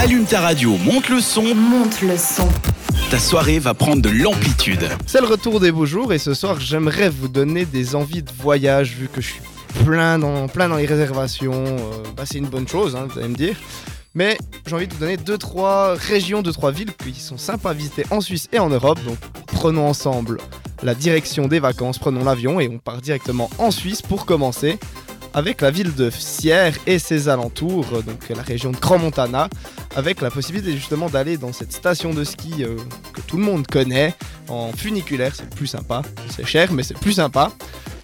Allume ta radio, monte le son. Monte le son. Ta soirée va prendre de l'amplitude. C'est le retour des beaux jours et ce soir j'aimerais vous donner des envies de voyage vu que je suis plein dans, plein dans les réservations. Euh, bah, c'est une bonne chose, hein, vous allez me dire. Mais j'ai envie de vous donner 2-3 régions, 2-3 villes qui sont sympas à visiter en Suisse et en Europe. Donc prenons ensemble la direction des vacances, prenons l'avion et on part directement en Suisse pour commencer avec la ville de Sierre et ses alentours, euh, donc la région de Grand Montana, avec la possibilité justement d'aller dans cette station de ski euh, que tout le monde connaît en funiculaire, c'est plus sympa, c'est cher mais c'est plus sympa.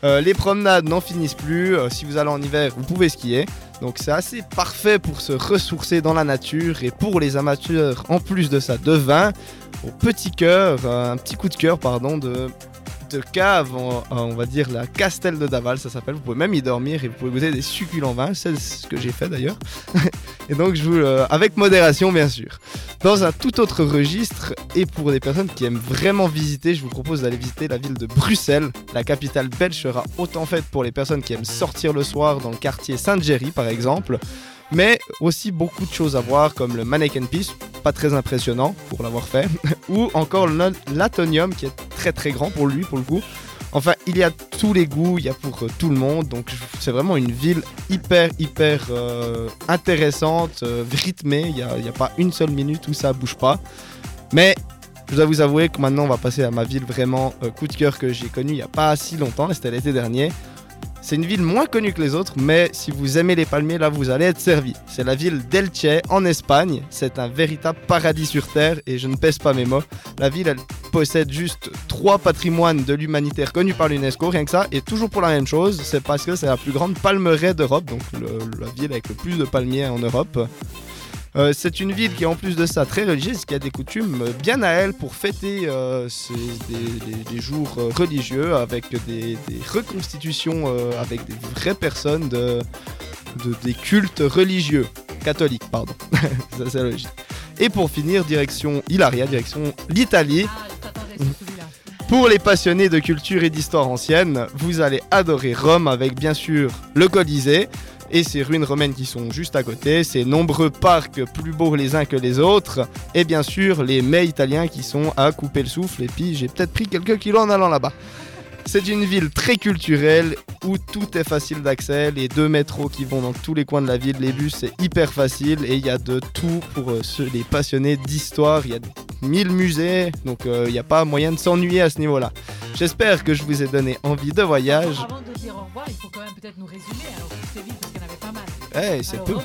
Euh, les promenades n'en finissent plus, si vous allez en hiver vous pouvez skier, donc c'est assez parfait pour se ressourcer dans la nature. Et pour les amateurs en plus de ça de vin, au petit cœur, un petit coup de cœur pardon de de cave, on, va dire la Castel de Daval, ça s'appelle. Vous pouvez même y dormir et vous pouvez goûter des succulents vins, c'est ce que j'ai fait d'ailleurs. et donc, je vous, euh, avec modération, bien sûr. Dans un tout autre registre, et pour des personnes qui aiment vraiment visiter, je vous propose d'aller visiter la ville de Bruxelles. La capitale belge sera autant faite pour les personnes qui aiment sortir le soir dans le quartier Sainte-Géry, par exemple mais aussi beaucoup de choses à voir comme le Mannequin Piece, pas très impressionnant pour l'avoir fait, ou encore l'Atonium qui est très grand pour lui pour le coup. Enfin, il y a tous les goûts, il y a pour euh, tout le monde, donc c'est vraiment une ville hyper hyper euh, intéressante, euh, rythmée, il n'y a, a, pas une seule minute où ça bouge pas. Mais je dois vous avouer que maintenant on va passer à ma ville vraiment coup de cœur que j'ai connue il n'y a pas si longtemps, c'était l'été dernier. C'est une ville moins connue que les autres, mais si vous aimez les palmiers, là vous allez être servi. C'est la ville d'Elche en Espagne. C'est un véritable paradis sur terre et je ne pèse pas mes mots. La ville, elle possède juste trois patrimoines de l'humanité reconnus par l'UNESCO, rien que ça, et toujours pour la même chose, c'est parce que c'est la plus grande palmeraie d'Europe, donc la ville avec le plus de palmiers en Europe. Euh, c'est une ville qui est en plus de ça très religieuse, qui a des coutumes bien à elle pour fêter euh, des, jours euh, religieux avec des, reconstitutions avec des vraies personnes de, des cultes religieux, catholiques, pardon. ça c'est logique. Et pour finir, direction Hilaria, direction l'Italie. Ah, pour les passionnés de culture et d'histoire ancienne, vous allez adorer Rome avec bien sûr le Colisée, et ces ruines romaines qui sont juste à côté, ces nombreux parcs plus beaux les uns que les autres, et bien sûr les mets italiens qui sont à couper le souffle, et puis j'ai peut-être pris quelques kilos en allant là-bas. C'est une ville très culturelle où tout est facile d'accès, les deux métros qui vont dans tous les coins de la ville, les bus c'est hyper facile. Et il y a de tout pour euh, ceux, les passionnés d'histoire, mille musées, donc euh, il n'y a pas moyen de s'ennuyer à ce niveau-là. J'espère que je vous ai donné envie de voyage. Avant de dire au revoir, il faut quand même peut-être nous résumer alors c'est vite parce qu'il y en avait pas mal. Eh, c'est peu.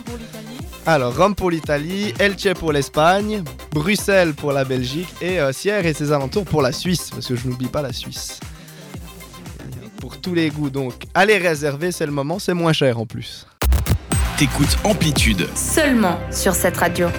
Alors Rome pour l'Italie, Elche pour l'Espagne, Bruxelles pour la Belgique et euh, Sierre et ses alentours pour la Suisse, parce que je n'oublie pas la Suisse. Pour tous les goûts, donc allez réserver, c'est le moment, c'est moins cher en plus. T'écoutes Amplitude. Seulement sur cette radio.